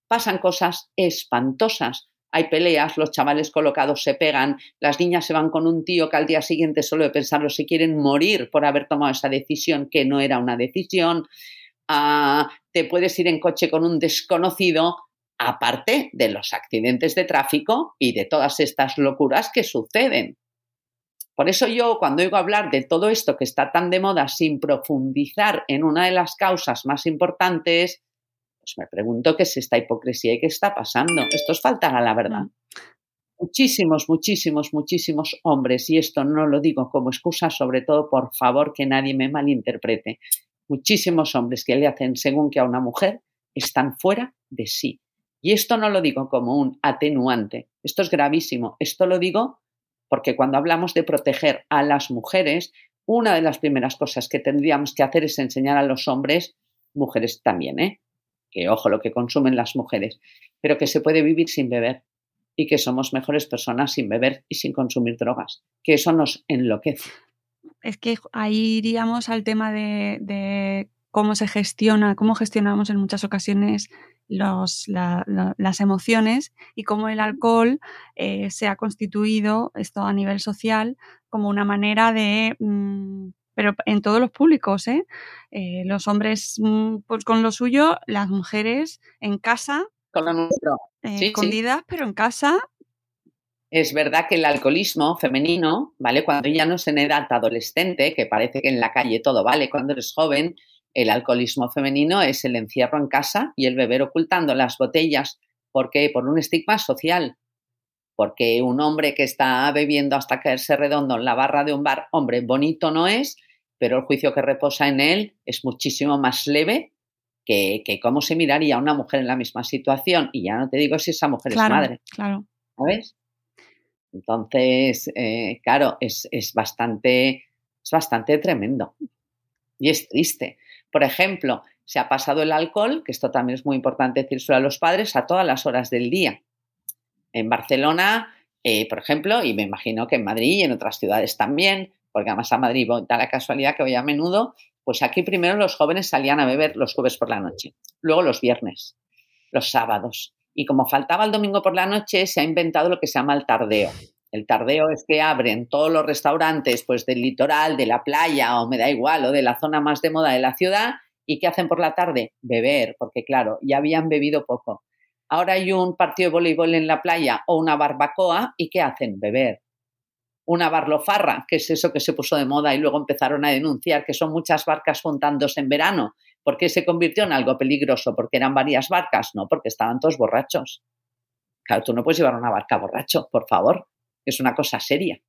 Speaker 6: pasan cosas espantosas hay peleas, los chavales colocados se pegan, las niñas se van con un tío que al día siguiente solo de pensarlo se quieren morir por haber tomado esa decisión que no era una decisión, ah, te puedes ir en coche con un desconocido, aparte de los accidentes de tráfico y de todas estas locuras que suceden. Por eso yo cuando oigo hablar de todo esto que está tan de moda sin profundizar en una de las causas más importantes, pues me pregunto qué es esta hipocresía y qué está pasando. Esto es faltar a la verdad. Mm. Muchísimos, muchísimos, muchísimos hombres, y esto no lo digo como excusa, sobre todo, por favor, que nadie me malinterprete, muchísimos hombres que le hacen según que a una mujer están fuera de sí. Y esto no lo digo como un atenuante, esto es gravísimo, esto lo digo porque cuando hablamos de proteger a las mujeres, una de las primeras cosas que tendríamos que hacer es enseñar a los hombres, mujeres también, ¿eh? Que ojo lo que consumen las mujeres, pero que se puede vivir sin beber y que somos mejores personas sin beber y sin consumir drogas, que eso nos enloquece.
Speaker 5: Es que ahí iríamos al tema de, cómo se gestiona, cómo gestionamos en muchas ocasiones los, las emociones y cómo el alcohol eh, se ha constituido, esto a nivel social, como una manera de mm, pero en todos los públicos, ¿eh? eh los hombres mm, pues con lo suyo, las mujeres en casa.
Speaker 6: Con lo nuestro.
Speaker 5: Eh, escondidas, pero en casa.
Speaker 6: Es verdad que el alcoholismo femenino, ¿vale? Cuando ya no es en edad adolescente, que parece que en la calle todo vale, cuando eres joven, el alcoholismo femenino es el encierro en casa y el beber ocultando las botellas. ¿Por qué? Por un estigma social porque un hombre que está bebiendo hasta caerse redondo en la barra de un bar, hombre, bonito no es, pero el juicio que reposa en él es muchísimo más leve que, cómo se miraría a una mujer en la misma situación. Y ya no te digo si esa mujer es madre.
Speaker 5: Claro.
Speaker 6: ¿Sabes? Entonces, eh, claro, es, bastante, es bastante tremendo. Y es triste. Por ejemplo, se ha pasado el alcohol, que esto también es muy importante decírselo a los padres, a todas las horas del día. En Barcelona, eh, por ejemplo, y me imagino que en Madrid y en otras ciudades también, porque además a Madrid da la casualidad que voy a menudo, pues aquí primero los jóvenes salían a beber los jueves por la noche, luego los viernes, los sábados. Y como faltaba el domingo por la noche, se ha inventado lo que se llama el tardeo. El tardeo es que abren todos los restaurantes pues del litoral, de la playa o me da igual, o de la zona más de moda de la ciudad, y ¿qué hacen por la tarde? Beber, porque claro, ya habían bebido poco. Ahora hay un partido de voleibol en la playa o una barbacoa y ¿qué hacen? Beber una barlofarra, que es eso que se puso de moda y luego empezaron a denunciar que son muchas barcas juntándose en verano. ¿Por qué se convirtió en algo peligroso? ¿Porque eran varias barcas? No, porque estaban todos borrachos. Claro, tú no puedes llevar una barca borracho, por favor. Es una cosa seria.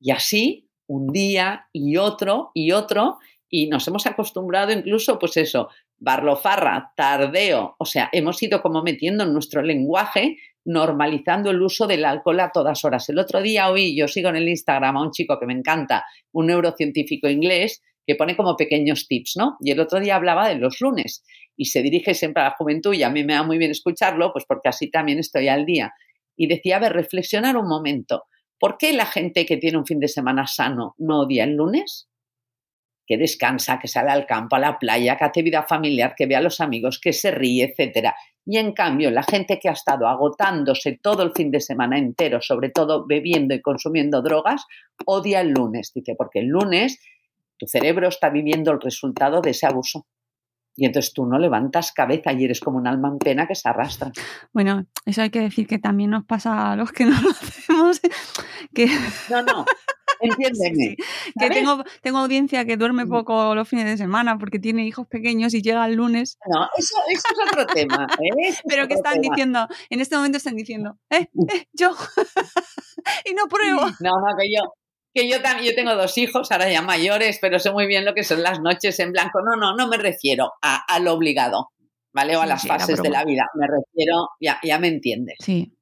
Speaker 6: Y así, un día y otro y otro, y nos hemos acostumbrado incluso, pues eso, barlofarra, tardeo, o sea, hemos ido como metiendo en nuestro lenguaje normalizando el uso del alcohol a todas horas. El otro día oí, yo sigo en el Instagram a un chico que me encanta, un neurocientífico inglés, que pone como pequeños tips, ¿no? Y el otro día hablaba de los lunes y se dirige siempre a la juventud y a mí me da muy bien escucharlo, pues porque así también estoy al día. Y decía, a ver, reflexionar un momento. ¿Por qué la gente que tiene un fin de semana sano no odia el lunes? que descansa, que sale al campo, a la playa, que hace vida familiar, que ve a los amigos, que se ríe, etcétera. Y en cambio, la gente que ha estado agotándose todo el fin de semana entero, sobre todo bebiendo y consumiendo drogas, odia el lunes, dice, porque el lunes tu cerebro está viviendo el resultado de ese abuso. Y entonces tú no levantas cabeza y eres como un alma en pena que se arrastra.
Speaker 5: Bueno, eso hay que decir que también nos pasa a los que no lo *laughs* hacemos. Que...
Speaker 6: No, no. Entiéndeme.
Speaker 5: Que tengo, tengo audiencia que duerme poco los fines de semana porque tiene hijos pequeños y llega el lunes.
Speaker 6: No, eso, eso es otro tema. ¿eh?
Speaker 5: Pero que están diciendo, en este momento están diciendo, eh, eh yo. *laughs* y no pruebo. *laughs*
Speaker 6: No, no, que yo, que yo también, yo tengo dos hijos, ahora ya mayores, pero sé muy bien lo que son las noches en blanco. No, no, no me refiero a, a lo obligado, ¿vale? O a las fases de la vida. Me refiero, ya, ya me entiendes.
Speaker 5: Sí.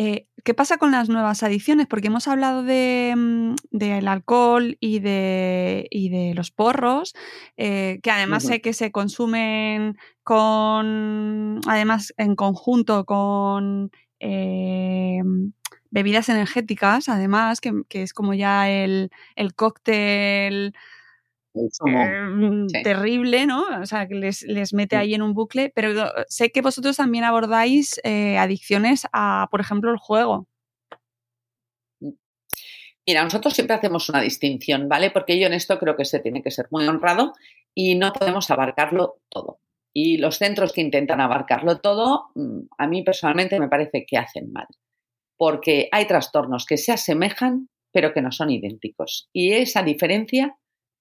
Speaker 5: Eh, ¿Qué pasa con las nuevas adicciones? Porque hemos hablado de, mm, del alcohol y de, y de los porros, eh, que además sé que se consumen con, además en conjunto con eh, bebidas energéticas, además, que, es como ya el, el cóctel Em, terrible, ¿no? O sea, que les, mete ahí en un bucle, pero sé que vosotros también abordáis eh, adicciones a, por ejemplo, el juego.
Speaker 6: Mira, nosotros siempre hacemos una distinción, ¿vale? Porque yo en esto creo que se tiene que ser muy honrado y no podemos abarcarlo todo. Y los centros que intentan abarcarlo todo, mm, a mí personalmente me parece que hacen mal. Porque hay trastornos que se asemejan, pero que no son idénticos. Y esa diferencia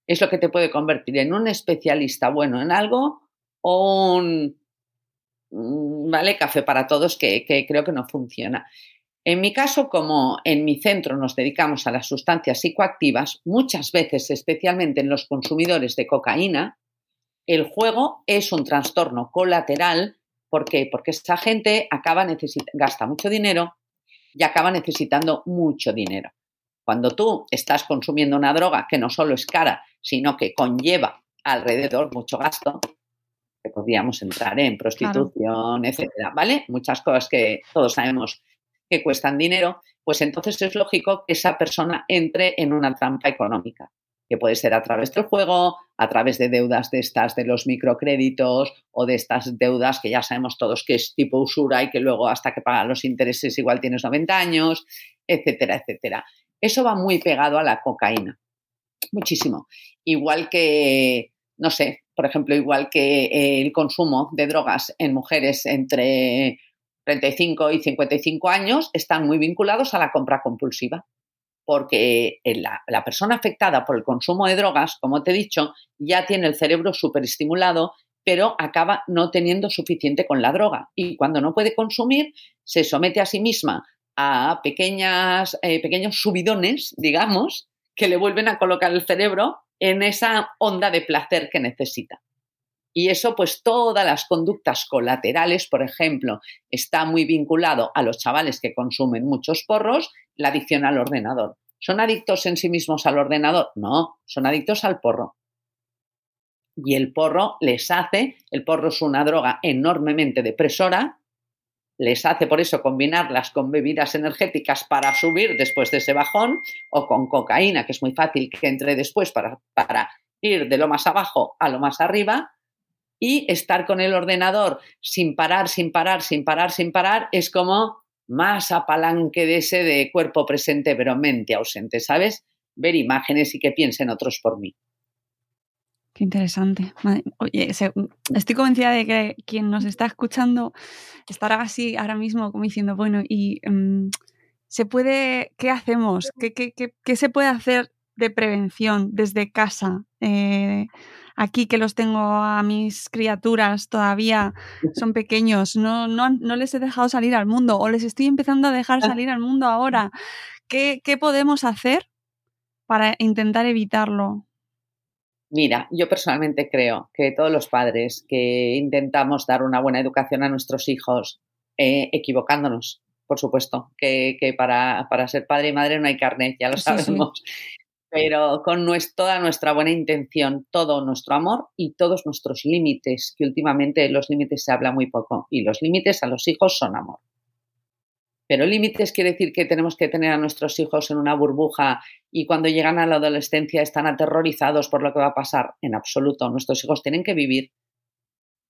Speaker 6: es lo que te puede convertir en un especialista bueno en algo o un mm, vale café para todos que, creo que no funciona. En mi caso, como en mi centro nos dedicamos a las sustancias psicoactivas, muchas veces, especialmente en los consumidores de cocaína, el juego es un trastorno colateral. ¿Por qué? Porque esta gente acaba gasta mucho dinero y acaba necesitando mucho dinero. Cuando tú estás consumiendo una droga que no solo es cara, sino que conlleva alrededor mucho gasto, que podríamos entrar en prostitución, etcétera, ¿vale? Muchas cosas que todos sabemos que cuestan dinero, pues entonces es lógico que esa persona entre en una trampa económica, que puede ser a través del juego, a través de deudas de estas de los microcréditos o de estas deudas que ya sabemos todos que es tipo usura y que luego hasta que pagan los intereses igual tienes 90 años, etcétera, etcétera. Eso va muy pegado a la cocaína, muchísimo. Igual que, no sé, por ejemplo, igual que el consumo de drogas en mujeres entre 35 y 55 años están muy vinculados a la compra compulsiva. Porque la, la persona afectada por el consumo de drogas, como te he dicho, ya tiene el cerebro superestimulado pero acaba no teniendo suficiente con la droga. Y cuando no puede consumir, se somete a sí misma a pequeñas, eh, pequeños subidones, digamos, que le vuelven a colocar el cerebro en esa onda de placer que necesita. Y eso, pues todas las conductas colaterales, por ejemplo, está muy vinculado a los chavales que consumen muchos porros, la adicción al ordenador. ¿Son adictos en sí mismos al ordenador? No, son adictos al porro. Y el porro les hace, el porro es una droga enormemente depresora, les hace por eso combinarlas con bebidas energéticas para subir después de ese bajón o con cocaína, que es muy fácil que entre después para, para ir de lo más abajo a lo más arriba y estar con el ordenador sin parar, sin parar, sin parar, sin parar, es como más apalanque de ese de cuerpo presente pero mente ausente, ¿sabes? Ver imágenes y que piensen otros por mí.
Speaker 5: Qué interesante. Oye, estoy convencida de que quien nos está escuchando estará así ahora mismo como diciendo, bueno, y mm, se puede, ¿qué hacemos? ¿Qué, qué, qué, se puede hacer de prevención desde casa? Eh, aquí que los tengo a mis criaturas todavía son pequeños, no, no, no, les he dejado salir al mundo o les estoy empezando a dejar salir al mundo ahora. ¿Qué, qué podemos hacer para intentar evitarlo?
Speaker 6: Mira, yo personalmente creo que todos los padres que intentamos dar una buena educación a nuestros hijos, eh, equivocándonos, por supuesto, que, para, ser padre y madre no hay carnet, ya lo sabemos, pero con toda nuestra buena intención, todo nuestro amor y todos nuestros límites, que últimamente los límites se habla muy poco, y los límites a los hijos son amor. Pero límites quiere decir que tenemos que tener a nuestros hijos en una burbuja y cuando llegan a la adolescencia están aterrorizados por lo que va a pasar. En absoluto, nuestros hijos tienen que vivir.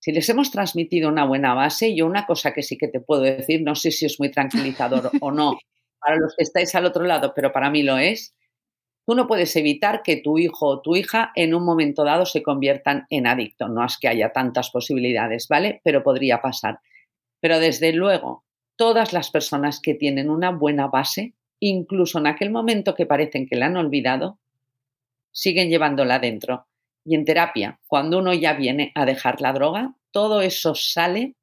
Speaker 6: Si les hemos transmitido una buena base, yo una cosa que sí que te puedo decir, no sé si es muy tranquilizador *laughs* o no para los que estáis al otro lado, pero para mí lo es, tú no puedes evitar que tu hijo o tu hija en un momento dado se conviertan en adicto. No es que haya tantas posibilidades, ¿vale? Pero podría pasar. Pero desde luego, todas las personas que tienen una buena base incluso en aquel momento que parecen que la han olvidado, siguen llevándola dentro. Y en terapia, cuando uno ya viene a dejar la droga, todo eso sale,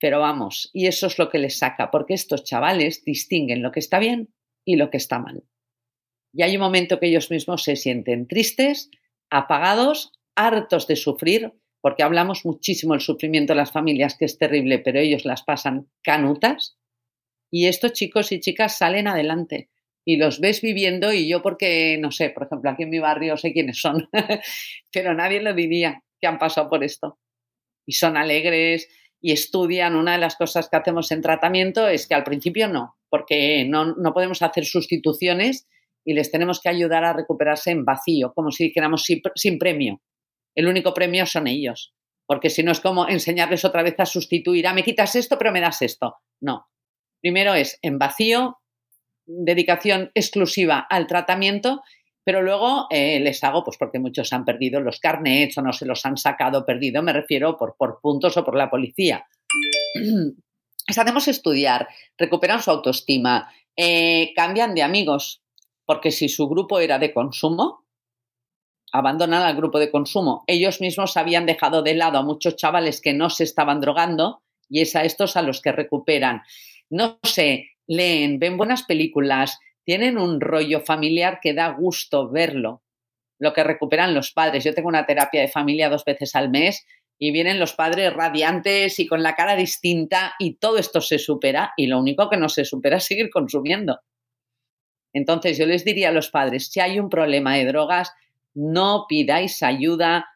Speaker 6: pero vamos, y eso es lo que les saca, porque estos chavales distinguen lo que está bien y lo que está mal. Y hay un momento que ellos mismos se sienten tristes, apagados, hartos de sufrir, porque hablamos muchísimo del sufrimiento de las familias, que es terrible, pero ellos las pasan canutas. Y estos chicos y chicas salen adelante y los ves viviendo y yo porque, no sé, por ejemplo, aquí en mi barrio sé quiénes son, *laughs* pero nadie lo diría que han pasado por esto. Y son alegres y estudian. Una de las cosas que hacemos en tratamiento es que al principio no, porque no, no podemos hacer sustituciones y les tenemos que ayudar a recuperarse en vacío, como si dijéramos sin, sin premio. El único premio son ellos, porque si no es como enseñarles otra vez a sustituir, ah, me quitas esto, pero me das esto. No. Primero es en vacío, dedicación exclusiva al tratamiento, pero luego eh, les hago, pues porque muchos han perdido los carnets o no se los han sacado perdido, me refiero por, por puntos o por la policía. *clears throat* Les hacemos estudiar, recuperan su autoestima, eh, cambian de amigos, porque si su grupo era de consumo, abandonan al grupo de consumo. Ellos mismos habían dejado de lado a muchos chavales que no se estaban drogando y es a estos a los que recuperan. No sé, leen, ven buenas películas, tienen un rollo familiar que da gusto verlo, lo que recuperan los padres. Yo tengo una terapia de familia dos veces al mes y vienen los padres radiantes y con la cara distinta y todo esto se supera y lo único que no se supera es seguir consumiendo. Entonces yo les diría a los padres, si hay un problema de drogas, no pidáis ayuda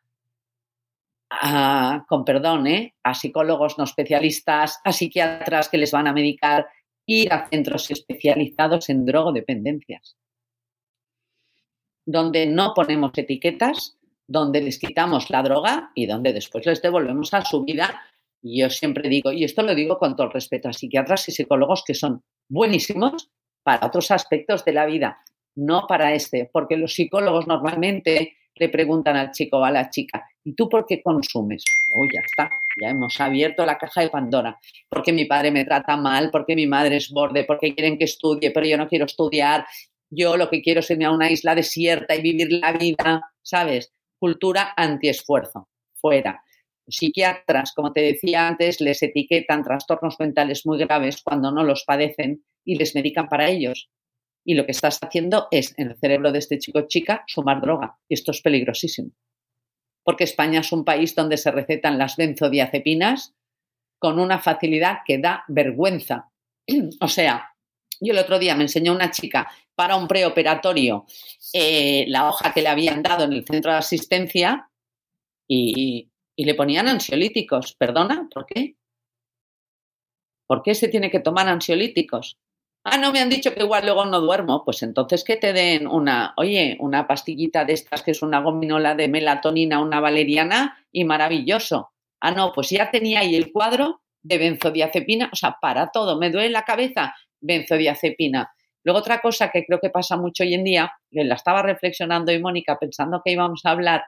Speaker 6: a, con perdón, ¿eh? a psicólogos no especialistas, a psiquiatras que les van a medicar, ir a centros especializados en drogodependencias, donde no ponemos etiquetas, donde les quitamos la droga y donde después les devolvemos a su vida. Y yo siempre digo, y esto lo digo con todo el respeto a psiquiatras y psicólogos que son buenísimos para otros aspectos de la vida, no para este, porque los psicólogos normalmente le preguntan al chico o a la chica, ¿y tú por qué consumes? Oh, ya está, ya hemos abierto la caja de Pandora. Porque mi padre me trata mal, porque mi madre es borde, porque quieren que estudie, pero yo no quiero estudiar. Yo lo que quiero es irme a una isla desierta y vivir la vida, ¿sabes? Cultura antiesfuerzo, fuera. psiquiatras, como te decía antes, les etiquetan trastornos mentales muy graves cuando no los padecen y les medican para ellos y lo que estás haciendo es en el cerebro de este chico chica sumar droga. Y esto es peligrosísimo. Porque España es un país donde se recetan las benzodiazepinas con una facilidad que da vergüenza. *clears throat* o sea, yo el otro día me enseñó una chica para un preoperatorio eh, la hoja que le habían dado en el centro de asistencia y, y le ponían ansiolíticos. ¿Perdona? ¿Por qué? ¿Por qué se tiene que tomar ansiolíticos? Ah, no, me han dicho que igual luego no duermo. Pues entonces que te den una, oye, una pastillita de estas que es una gominola de melatonina, una valeriana y maravilloso. Ah, no, pues ya tenía ahí el cuadro de benzodiazepina, o sea, para todo, me duele la cabeza, benzodiazepina. Luego otra cosa que creo que pasa mucho hoy en día, que la estaba reflexionando y Mónica pensando que íbamos a hablar,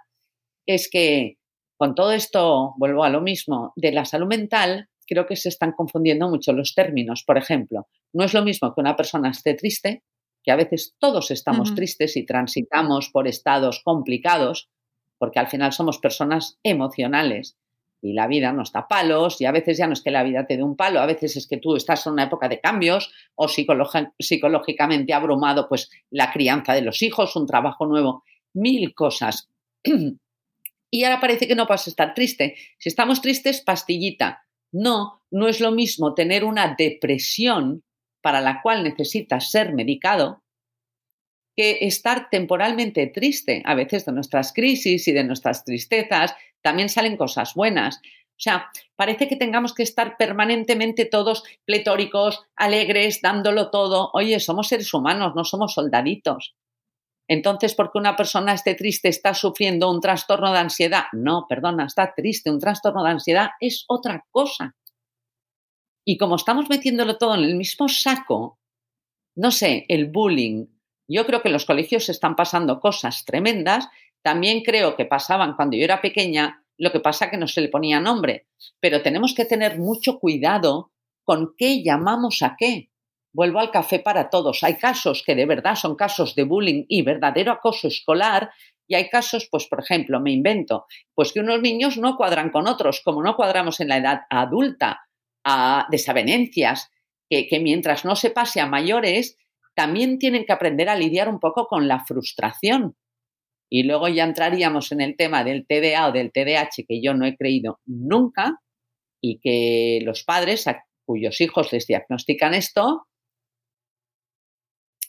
Speaker 6: es que con todo esto, vuelvo a lo mismo, de la salud mental, creo que se están confundiendo mucho los términos. Por ejemplo, no es lo mismo que una persona esté triste, que a veces todos estamos tristes y transitamos por estados complicados, porque al final somos personas emocionales y la vida nos da palos y a veces ya no es que la vida te dé un palo, a veces es que tú estás en una época de cambios o psicológicamente abrumado, pues la crianza de los hijos, un trabajo nuevo, mil cosas. *clears throat* y ahora parece que no vas a estar triste. Si estamos tristes, pastillita. No, no es lo mismo tener una depresión para la cual necesitas ser medicado que estar temporalmente triste. A veces de nuestras crisis y de nuestras tristezas también salen cosas buenas. O sea, parece que tengamos que estar permanentemente todos pletóricos, alegres, dándolo todo. Oye, somos seres humanos, no somos soldaditos. Entonces, porque una persona esté triste, está sufriendo un trastorno de ansiedad. No, perdona, está triste. Un trastorno de ansiedad es otra cosa. Y como estamos metiéndolo todo en el mismo saco, no sé, el bullying. Yo creo que en los colegios están pasando cosas tremendas. También creo que pasaban cuando yo era pequeña, lo que pasa que no se le ponía nombre. Pero tenemos que tener mucho cuidado con qué llamamos a qué. Vuelvo al café para todos. Hay casos que de verdad son casos de bullying y verdadero acoso escolar y hay casos, pues por ejemplo, me invento, pues que unos niños no cuadran con otros, como no cuadramos en la edad adulta, a desavenencias, que, que mientras no se pase a mayores, también tienen que aprender a lidiar un poco con la frustración. Y luego ya entraríamos en el tema del TDA o del TDAH, que yo no he creído nunca, y que los padres cuyos hijos les diagnostican esto,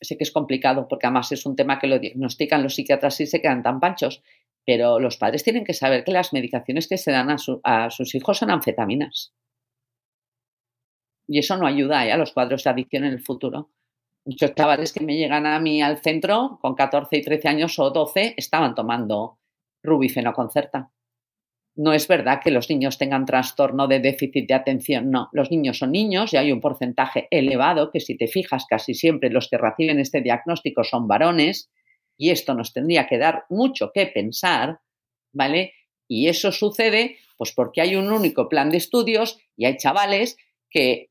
Speaker 6: sé que es complicado porque además es un tema que lo diagnostican los psiquiatras y se quedan tan panchos, pero los padres tienen que saber que las medicaciones que se dan a, sus hijos son anfetaminas. Y eso no ayuda ¿eh? a los cuadros de adicción en el futuro. Muchos chavales que me llegan a mí al centro con 14 y 13 años o 12 estaban tomando rubifeno concerta no es verdad que los niños tengan trastorno de déficit de atención, no, los niños son niños y hay un porcentaje elevado que si te fijas casi siempre los que reciben este diagnóstico son varones y esto nos tendría que dar mucho que pensar, ¿vale? Y eso sucede pues porque hay un único plan de estudios y hay chavales que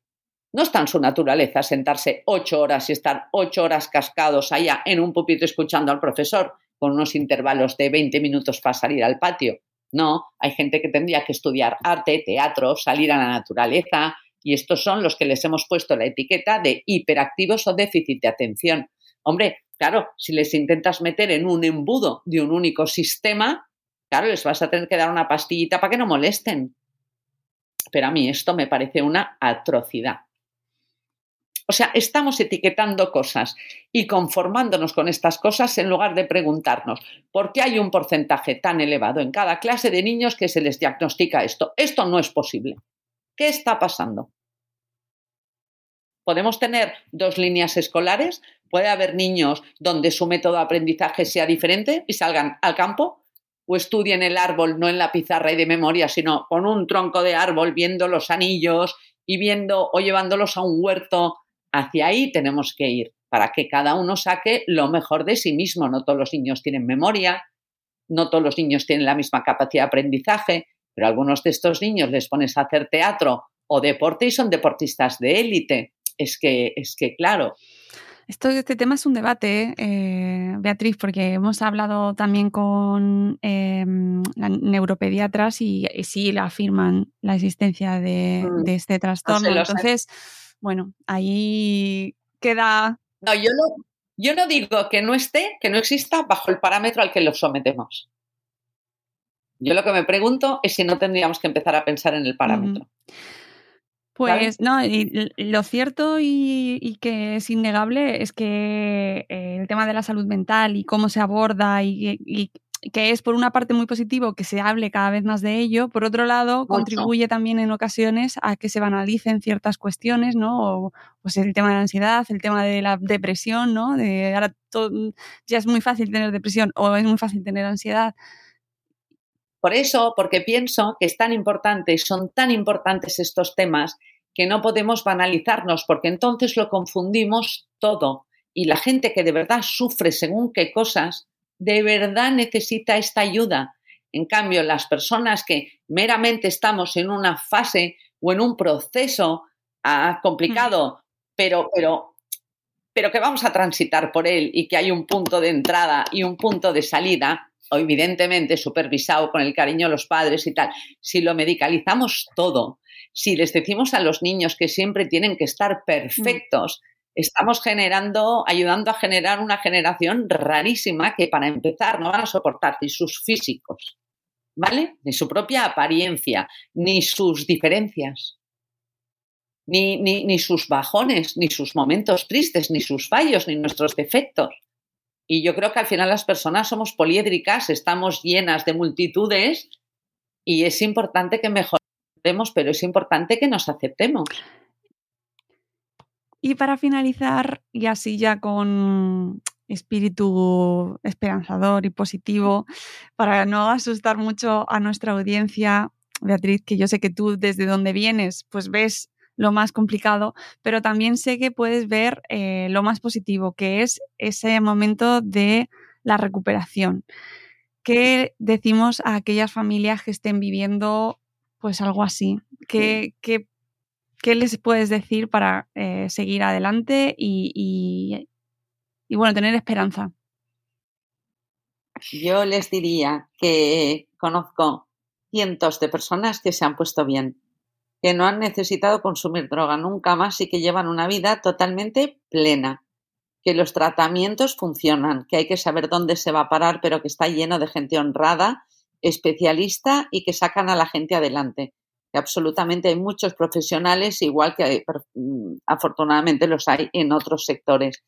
Speaker 6: no está en su naturaleza sentarse ocho horas y estar ocho horas cascados allá en un pupitre escuchando al profesor con unos intervalos de 20 minutos para salir al patio. No, hay gente que tendría que estudiar arte, teatro, salir a la naturaleza, y estos son los que les hemos puesto la etiqueta de hiperactivos o déficit de atención. Hombre, claro, si les intentas meter en un embudo de un único sistema, claro, les vas a tener que dar una pastillita para que no molesten. Pero a mí esto me parece una atrocidad. O sea, estamos etiquetando cosas y conformándonos con estas cosas en lugar de preguntarnos por qué hay un porcentaje tan elevado en cada clase de niños que se les diagnostica esto. Esto no es posible. ¿Qué está pasando? Podemos tener dos líneas escolares, puede haber niños donde su método de aprendizaje sea diferente y salgan al campo o estudien el árbol no en la pizarra y de memoria, sino con un tronco de árbol viendo los anillos y viendo o llevándolos a un huerto Hacia ahí tenemos que ir para que cada uno saque lo mejor de sí mismo. No todos los niños tienen memoria, no todos los niños tienen la misma capacidad de aprendizaje, pero algunos de estos niños les pones a hacer teatro o deporte y son deportistas de élite. Es que, es que, claro.
Speaker 5: Esto, este tema es un debate, eh, Beatriz, porque hemos hablado también con em, neuropediatras y, sí la afirman la existencia de, mm. este trastorno. Entonces, bueno, ahí queda...
Speaker 6: No, yo no, yo no digo que no esté, que no exista bajo el parámetro al que lo sometemos. Yo lo que me pregunto es si no tendríamos que empezar a pensar en el parámetro.
Speaker 5: Pues no, y lo cierto y, que es innegable es que eh, el tema de la salud mental y cómo se aborda y, que es por una parte muy positivo que se hable cada vez más de ello, por otro lado contribuye también en ocasiones a que se banalicen ciertas cuestiones, ¿no? O, pues el tema de la ansiedad, el tema de la depresión, ¿no? De ahora ya es muy fácil tener depresión o es muy fácil tener ansiedad.
Speaker 6: Por eso, porque pienso que es tan importante, son tan importantes estos temas que no podemos banalizarnos, porque entonces lo confundimos todo. Y la gente que de verdad sufre según qué cosas, de verdad necesita esta ayuda. En cambio, las personas que meramente estamos en una fase o en un proceso ah, complicado, pero, pero, pero que vamos a transitar por él y que hay un punto de entrada y un punto de salida, evidentemente supervisado con el cariño de los padres y tal, si lo medicalizamos todo, si les decimos a los niños que siempre tienen que estar perfectos, estamos generando, ayudando a generar una generación rarísima que para empezar no van a soportar ni sus físicos, ¿vale? Ni su propia apariencia, ni sus diferencias, ni, ni, ni sus bajones, ni sus momentos tristes, ni sus fallos, ni nuestros defectos. Y yo creo que al final las personas somos poliédricas, estamos llenas de multitudes y es importante que mejoremos, pero es importante que nos aceptemos.
Speaker 5: Y para finalizar, y así ya con espíritu esperanzador y positivo, para no asustar mucho a nuestra audiencia, Beatriz, que yo sé que tú desde donde vienes, pues ves lo más complicado, pero también sé que puedes ver eh, lo más positivo, que es ese momento de la recuperación. ¿Qué decimos a aquellas familias que estén viviendo pues algo así? ¿Qué, qué ¿qué les puedes decir para eh, seguir adelante y, y, y, bueno, tener esperanza?
Speaker 6: Yo les diría que conozco cientos de personas que se han puesto bien, que no han necesitado consumir droga nunca más y que llevan una vida totalmente plena, que los tratamientos funcionan, que hay que saber dónde se va a parar, pero que está lleno de gente honrada, especialista y que sacan a la gente adelante. Que absolutamente hay muchos profesionales, igual que mm, afortunadamente los hay en otros sectores.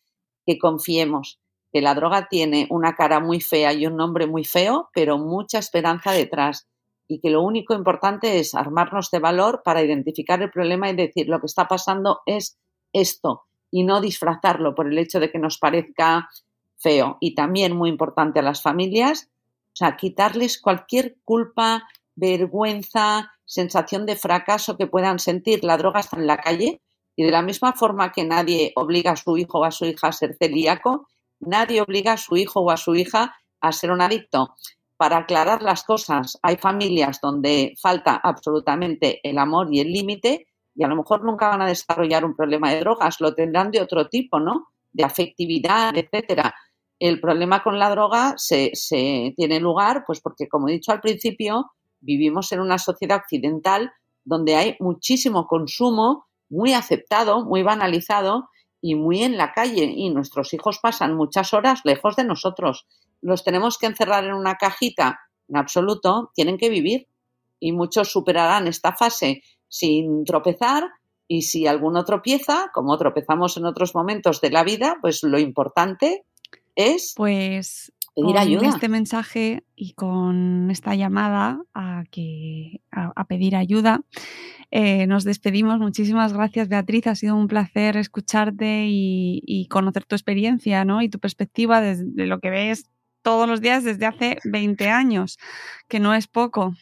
Speaker 6: Que confiemos que la droga tiene una cara muy fea y un nombre muy feo, pero mucha esperanza detrás. Y que lo único importante es armarnos de valor para identificar el problema y decir lo que está pasando es esto y no disfrazarlo por el hecho de que nos parezca feo. Y también muy importante a las familias, o sea, quitarles cualquier culpa, vergüenza, sensación de fracaso que puedan sentir. La droga está en la calle y de la misma forma que nadie obliga a su hijo o a su hija a ser celíaco, nadie obliga a su hijo o a su hija a ser un adicto. Para aclarar las cosas, hay familias donde falta absolutamente el amor y el límite y a lo mejor nunca van a desarrollar un problema de drogas, lo tendrán de otro tipo, ¿no? De afectividad, etcétera. El problema con la droga se, tiene lugar, pues porque, como he dicho al principio, vivimos en una sociedad occidental donde hay muchísimo consumo, muy aceptado, muy banalizado y muy en la calle. Y nuestros hijos pasan muchas horas lejos de nosotros. Los tenemos que encerrar en una cajita. En absoluto, tienen que vivir. Y muchos superarán esta fase sin tropezar y si alguno tropieza, como tropezamos en otros momentos de la vida, pues lo importante es
Speaker 5: pues
Speaker 6: pedir
Speaker 5: con
Speaker 6: ayuda.
Speaker 5: este mensaje y con esta llamada a, que, a, a pedir ayuda, eh, nos despedimos. Muchísimas gracias, Beatriz. Ha sido un placer escucharte y, y conocer tu experiencia ¿no? y tu perspectiva desde de lo que ves todos los días desde hace 20 años, que no es poco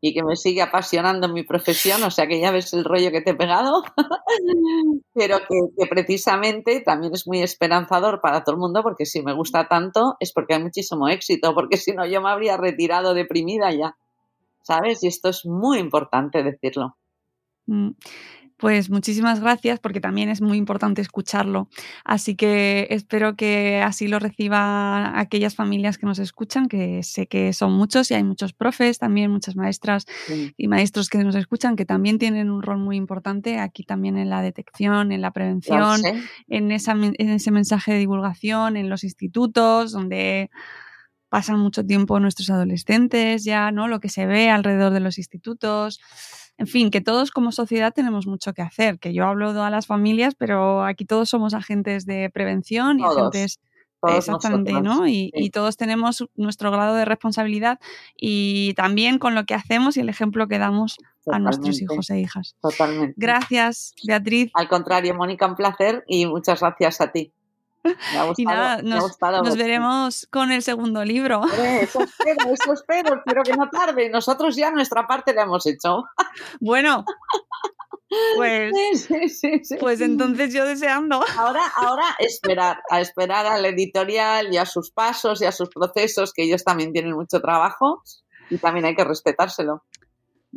Speaker 6: y que me sigue apasionando mi profesión, o sea que ya ves el rollo que te he pegado, *laughs* pero que, que, precisamente también es muy esperanzador para todo el mundo, porque si me gusta tanto es porque hay muchísimo éxito, porque si no yo me habría retirado deprimida ya, ¿sabes? Y esto es muy importante decirlo.
Speaker 5: Mm. Pues muchísimas gracias porque también es muy importante escucharlo. Así que espero que así lo reciban aquellas familias que nos escuchan, que sé que son muchos y hay muchos profes, también muchas maestras sí. y maestros que nos escuchan, que también tienen un rol muy importante aquí también en la detección, en la prevención, en, esa, en ese mensaje de divulgación, en los institutos, donde pasan mucho tiempo nuestros adolescentes ya, ¿no? Lo que se ve alrededor de los institutos en fin, que todos como sociedad tenemos mucho que hacer, que yo hablo de a las familias, pero aquí todos somos agentes de prevención y
Speaker 6: todos,
Speaker 5: agentes
Speaker 6: todos
Speaker 5: exactamente,
Speaker 6: nosotros,
Speaker 5: ¿no? Y,
Speaker 6: sí.
Speaker 5: y, todos tenemos nuestro grado de responsabilidad y también con lo que hacemos y el ejemplo que damos Totalmente. a nuestros hijos e hijas.
Speaker 6: Totalmente.
Speaker 5: Gracias, Beatriz.
Speaker 6: Al contrario, Mónica, un placer y muchas gracias a ti. Me ha gustado,
Speaker 5: y nada, nos,
Speaker 6: gustado
Speaker 5: nos veremos con el segundo libro.
Speaker 6: Eso espero, eso espero, espero que no tarde. Nosotros ya nuestra parte la hemos hecho.
Speaker 5: Bueno, pues,
Speaker 6: sí, sí, sí,
Speaker 5: pues entonces yo deseando.
Speaker 6: Ahora, ahora esperar, a esperar al editorial y a sus pasos y a sus procesos, que ellos también tienen mucho trabajo y también hay que respetárselo.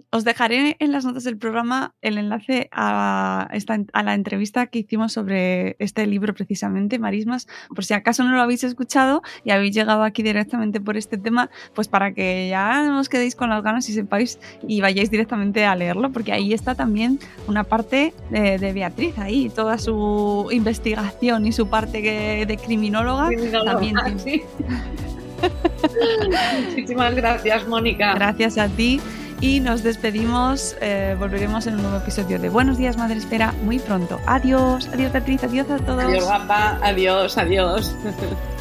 Speaker 5: Os dejaré en las notas del programa el enlace a, esta, a, la entrevista que hicimos sobre este libro precisamente, Marismas, por si acaso no lo habéis escuchado y habéis llegado aquí directamente por este tema, pues para que ya no os quedéis con las ganas y sepáis y vayáis directamente a leerlo, porque ahí está también una parte de, de Beatriz, ahí toda su investigación y su parte de criminóloga,
Speaker 6: criminóloga
Speaker 5: también *laughs*
Speaker 6: sí. Muchísimas gracias, Mónica.
Speaker 5: Gracias a ti y nos despedimos. Eh, volveremos en un nuevo episodio de Buenos Días, Madre Espera muy pronto. Adiós, adiós, Beatriz, adiós a todos.
Speaker 6: Adiós, guapa, adiós, adiós. *laughs*